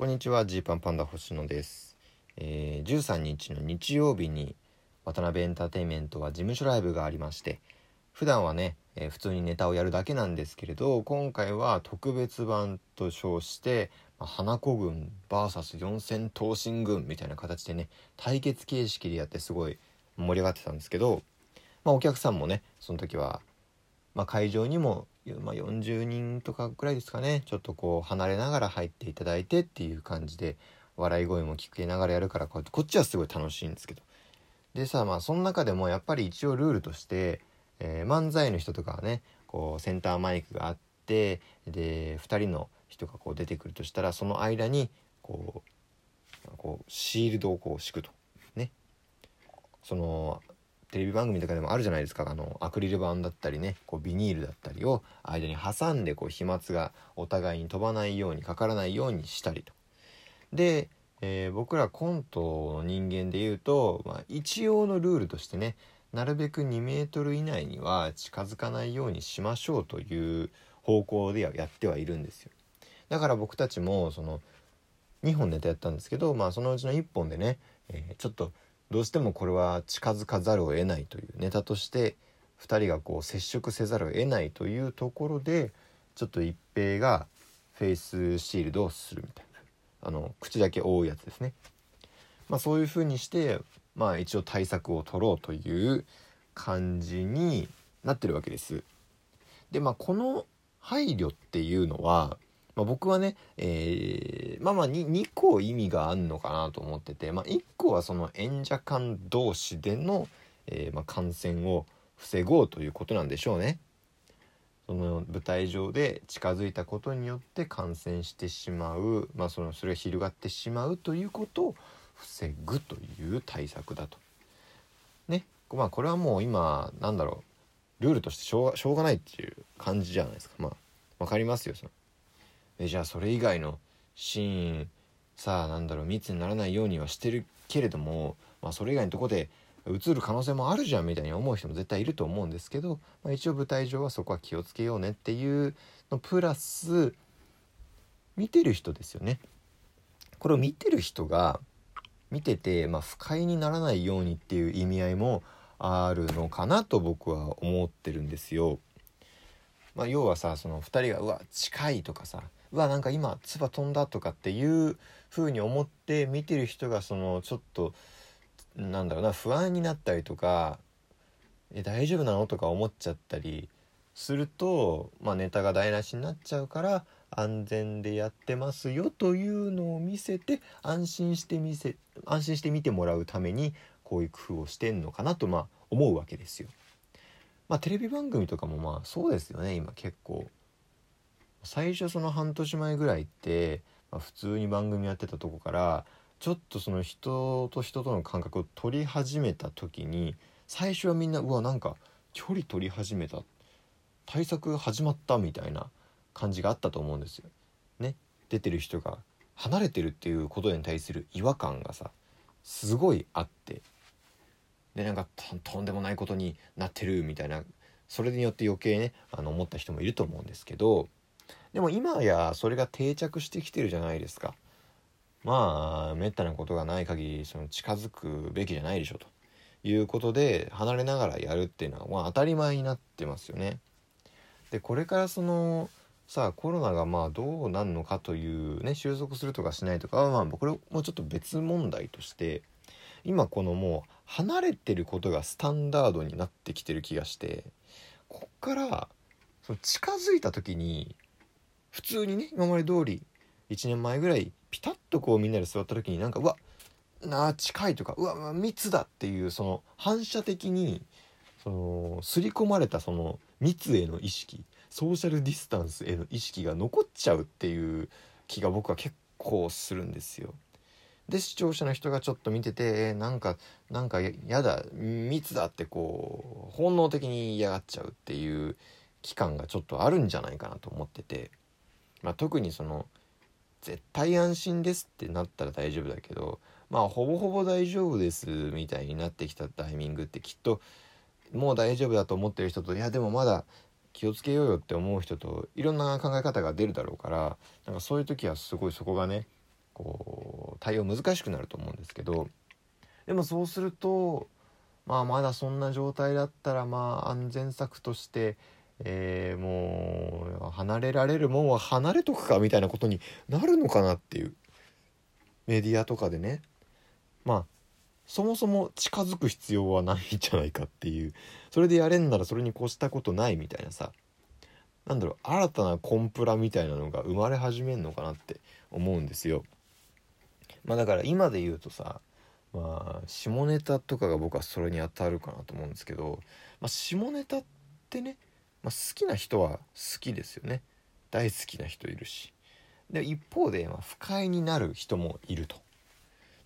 こんにちはジーパンパンダ星野です、えー、13日の日曜日に渡辺エンターテインメントは事務所ライブがありまして普段はね、えー普通にネタをやるだけなんですけれど今回は特別版と称して、まあ花子軍 VS 四千頭身軍みたいな形でね対決形式でやってすごい盛り上がってたんですけど、まあ、お客さんもねその時は、まあ、会場にも、まあ、40人とかぐらいですかね。ちょっとこう離れながら入っていただいてっていう感じで笑い声も聞きながらやるからこうやってこっちはすごい楽しいんですけど。でさまあその中でもやっぱり一応ルールとして、えー漫才の人とかはねこうセンターマイクがあってで2人の人がこう出てくるとしたらその間にこうこうシールドをこう敷くと。ね。そのテレビ番組とかでもあるじゃないですかあのアクリル板だったりねこうビニールだったりを間に挟んでこう飛沫がお互いに飛ばないようにかからないようにしたりと。で、えー僕らコントの人間で言うと、まあ、一応のルールとしてねなるべく2メートル以内には近づかないようにしましょうという方向ではやってはいるんですよ。だから僕たちもその2本ネタやったんですけど、まあ、そのうちの1本でね、えーちょっとどうしてもこれは近づかざるを得ないというネタとして2人がこう接触せざるを得ないというところでちょっと一平がフェイスシールドをするみたいなあの口だけ覆うやつですね。まあ、そういう風にして、まあ、一応対策を取ろうという感じになってるわけです。でまあこの配慮っていうのは、まあ、僕はね、えーまあまあ 2, 2個意味があるのかなと思ってて、まあ、1個はその演者間同士での、えーまあ、感染を防ごうということなんでしょうね。その舞台上で近づいたことによって感染してしまう、まあ、そのそれが広がってしまうということを防ぐという対策だと。ねまあこれはもう今なんだろうルールとしてしょうがないっていう感じじゃないですかまあわかりますよそのえじゃあそれ以外のシーンさあなんだろう密にならないようにはしてるけれども、まあ、それ以外のとこで映る可能性もあるじゃんみたいに思う人も絶対いると思うんですけど、まあ、一応舞台上はそこは気をつけようねっていうのプラス見てる人ですよね。これを見てる人が見てて、まあ、不快にならないようにっていう意味合いもあるのかなと僕は思ってるんですよ。まあ、要はさその2人が「うわ近い」とかさ「わなんか今唾飛んだ」とかっていう風に思って見てる人がそのちょっとなんだろうな不安になったりとか「え大丈夫なの?」とか思っちゃったりすると、まあ、ネタが台無しになっちゃうから安全でやってますよというのを見せて安心して見せ安心して見てもらうためにこういう工夫をしてんのかなとまあ思うわけですよ。まあテレビ番組とかもまあそうですよね今結構最初その半年前ぐらいって、まあ、普通に番組やってたとこからちょっとその人と人との感覚を取り始めた時に最初はみんなうわなんか距離取り始めた。対策始まったみたいな感じがあったと思うんですよ。ね。出てる人が離れてるっていうことに対する違和感がさすごいあって。でなんかととんでもないことになってるみたいな。それによって余計ねあの思った人もいると思うんですけどでも今やそれが定着してきてるじゃないですか。まあめったなことがない限りその近づくべきじゃないでしょということで離れながらやるっていうのは、まあ、当たり前になってますよね。でこれからそのさあコロナがまあどうなるのかというね収束するとかしないとかはまあこれもうちょっと別問題として今このもう離れてることがスタンダードになってきてる気がしてこっからその近づいた時に普通にね今まで通り1年前ぐらいピタッとこうみんなで座った時になんかうわなあ近いとかうわうわ密だっていうその反射的にその刷り込まれたその密への意識ソーシャルディスタンスへの意識が残っちゃうっていう気が僕は結構するんですよ。で視聴者の人がちょっと見ててえーなんかなんかややだ密だってこう本能的に嫌がっちゃうっていう期間がちょっとあるんじゃないかなと思ってて、まあ、特にその絶対安心ですってなったら大丈夫だけどまあほぼほぼ大丈夫ですみたいになってきたタイミングってきっともう大丈夫だと思ってる人といやでもまだ気をつけようよって思う人といろんな考え方が出るだろうからなんかそういう時はすごいそこがねこう対応難しくなると思うんですけどでもそうするとまあまだそんな状態だったらまあ安全策として、えー、もう離れられるもんは離れとくかみたいなことになるのかなっていう。メディアとかでね。まあそもそも近づく必要はないんじゃないかっていう。それでやれんならそれに越したことないみたいなさ。なんだろう新たなコンプラみたいなのが生まれ始めんのかなって思うんですよ。まあだから今で言うとさまあ下ネタとかが僕はそれに当たるかなと思うんですけど、まあ、下ネタってね、まあ、好きな人は好きですよね。大好きな人いるし。で一方で、まあ、不快になる人もいると。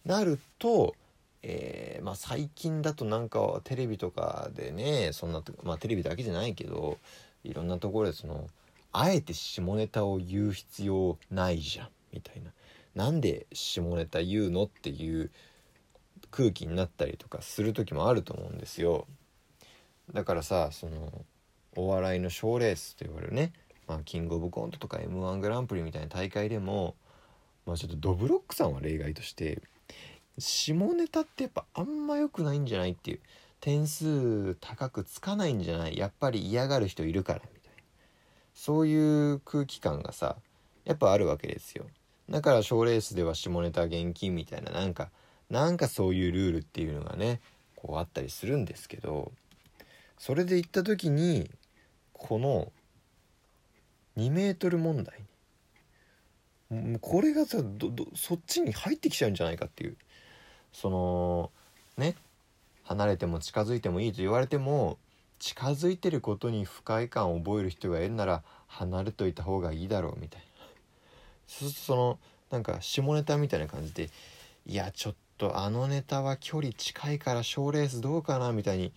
なると、えー、まあ、最近だとなんかテレビとかでねそんなまあテレビだけじゃないけどいろんなところでそのあえて下ネタを言う必要ないじゃんみたいな。なんで下ネタ言うのっていう空気になったりとかする時もあると思うんですよ。だからさそのお笑いの賞レースと言われるね、まあ、キングオブコントとか m 1グランプリみたいな大会でも、まあ、ちょっとドブロックさんは例外として下ネタってやっぱあんま良くないんじゃないっていう。点数高くつかないんじゃない。やっぱり嫌がる人いるからみたいな。そういう空気感がさやっぱあるわけですよ。だから賞レースでは下ネタ厳禁みたいななんかなんかそういうルールっていうのがねこうあったりするんですけどそれで言った時にこの2メートル問題これがさそっちに入ってきちゃうんじゃないかっていう。そのね離れても近づいてもいいと言われても近づいてることに不快感を覚える人がいるなら離れといた方がいいだろうみたいな。そうするとそのなんか下ネタみたいな感じでいやちょっとあのネタは距離近いから賞レースどうかなみたいに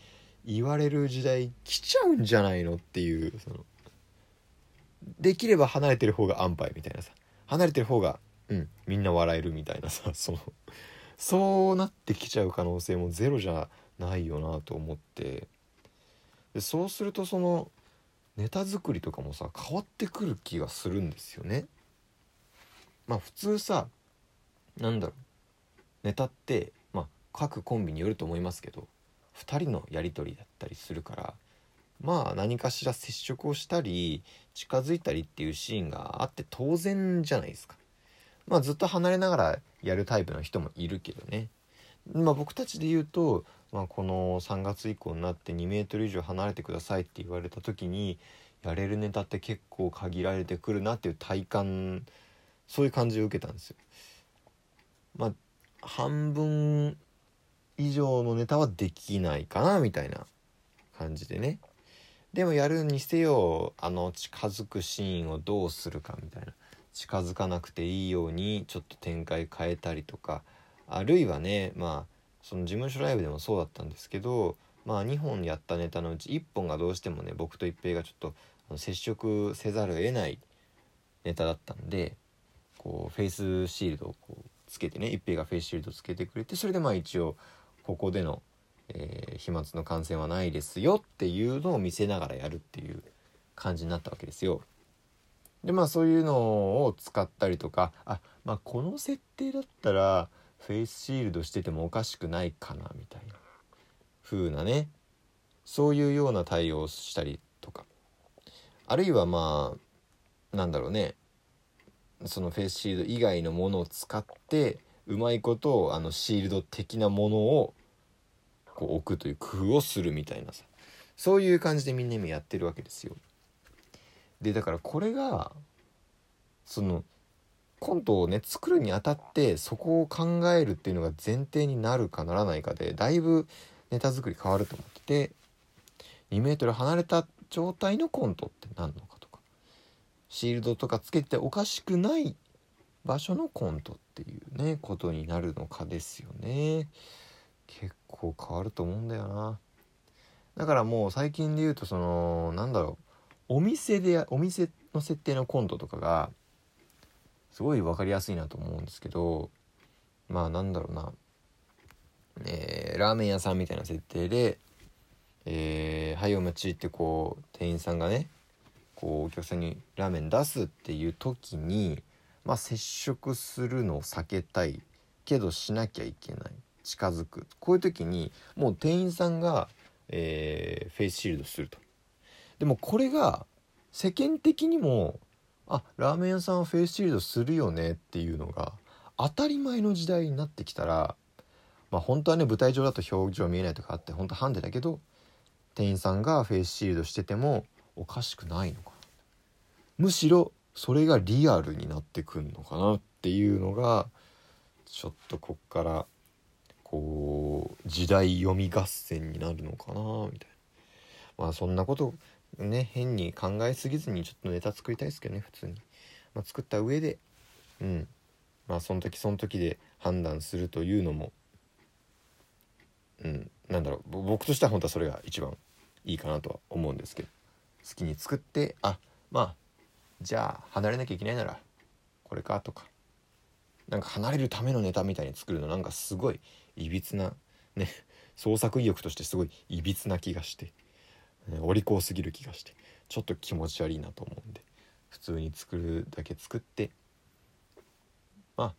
言われる時代来ちゃうんじゃないのっていうそのできれば離れてる方が安牌みたいなさ。離れてる方がうんみんな笑えるみたいなさ そのそうなってきちゃう可能性もゼロじゃないよなと思って。でそうするとそのネタ作りとかもさ変わってくる気がするんですよね。まあ普通さなんだろう。ネタって、まあ、各コンビによると思いますけど。2人のやり取りだったりするからまあ何かしら接触をしたり近づいたりっていうシーンがあって当然じゃないですか。まあずっと離れながらやるタイプの人もいるけどね。まあ僕たちで言うと、まあ、この3月以降になって2メートル以上離れてくださいって言われた時にやれるネタって結構限られてくるなっていう体感そういう感じを受けたんですよ。まあ半分以上のネタはできないかなみたいな感じでね。でもやるにせよあの近づくシーンをどうするかみたいな。近づかなくていいようにちょっと展開変えたりとか。あるいはねまあその事務所ライブでもそうだったんですけどまあ2本やったネタのうち1本がどうしてもね僕と一平がちょっと接触せざるを得ないネタだったんでこうフェイスシールドをこうつけてね一平がフェイスシールドつけてくれてそれでまあ一応ここでの、えー、飛沫の感染はないですよっていうのを見せながらやるっていう感じになったわけですよ。でまあそういうのを使ったりとかあまあこの設定だったらフェイスシールドしててもおかしくないかなみたいな風なねそういうような対応をしたりとかあるいはまあなんだろうねそのフェイスシールド以外のものを使ってうまいことをあのシールド的なものをこう置くという工夫をするみたいなさそういう感じでみんな今やってるわけですよ。でだからこれがそのコントをね作るにあたってそこを考えるっていうのが前提になるかならないかでだいぶネタ作り変わると思ってて2メートル離れた状態のコントって何のかとかシールドとかつけておかしくない場所のコントっていうねことになるのかですよね結構変わると思うんだよな。だからもう最近で言うとそのなんだろう。お店でお店の設定のコントとかがすごい分かりやすいなと思うんですけどまあなんだろうな。えー、ラーメン屋さんみたいな設定で「えー、はいお待ち」ってこう店員さんがねこうお客さんにラーメン出すっていう時にまあ、接触するのを避けたいけどしなきゃいけない。近づく。こういう時にもう店員さんが、えー、フェイスシールドすると。でもこれが世間的にもあラーメン屋さんはフェイスシールドするよねっていうのが当たり前の時代になってきたらまあ本当はね舞台上だと表情見えないとかあって本当ハンデだけど店員さんがフェイスシールドしててもおかしくないのかな。むしろそれがリアルになってくんのかなっていうのがちょっとこっからこう時代読み合戦になるのかなみたいな。まあそんなことね変に考えすぎずにちょっとネタ作りたいですけどね普通に、まあ、作った上でうん。まあその時その時で判断するというのもうん。なんだろう。僕としては本当はそれが一番いいかなとは思うんですけど。好きに作ってあまあじゃあ離れなきゃいけないならこれかとか。なんか離れるためのネタみたいに作るのなんかすごいいびつなね創作意欲としてすごいいびつな気がして、ね、お利口すぎる気がしてちょっと気持ち悪いなと思うんで普通に作るだけ作ってまあ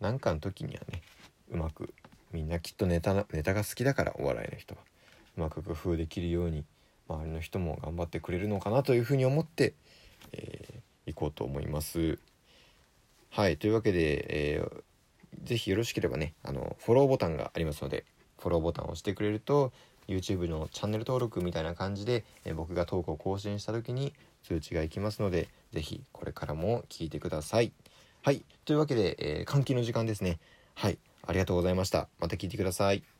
なんかの時にはねうまくみんなきっとネタネタが好きだからお笑いの人はうまく工夫できるように周りの人も頑張ってくれるのかなというふうに思って、えー、こうと思います。はいというわけで、えー、ぜひよろしければねあのフォローボタンがありますのでフォローボタンを押してくれると YouTube のチャンネル登録みたいな感じで、え、僕がトークを更新した時に通知がいきますので是非これからも聞いてください。はいというわけで、えー、換気の時間ですね。はいありがとうございました。また聞いてください。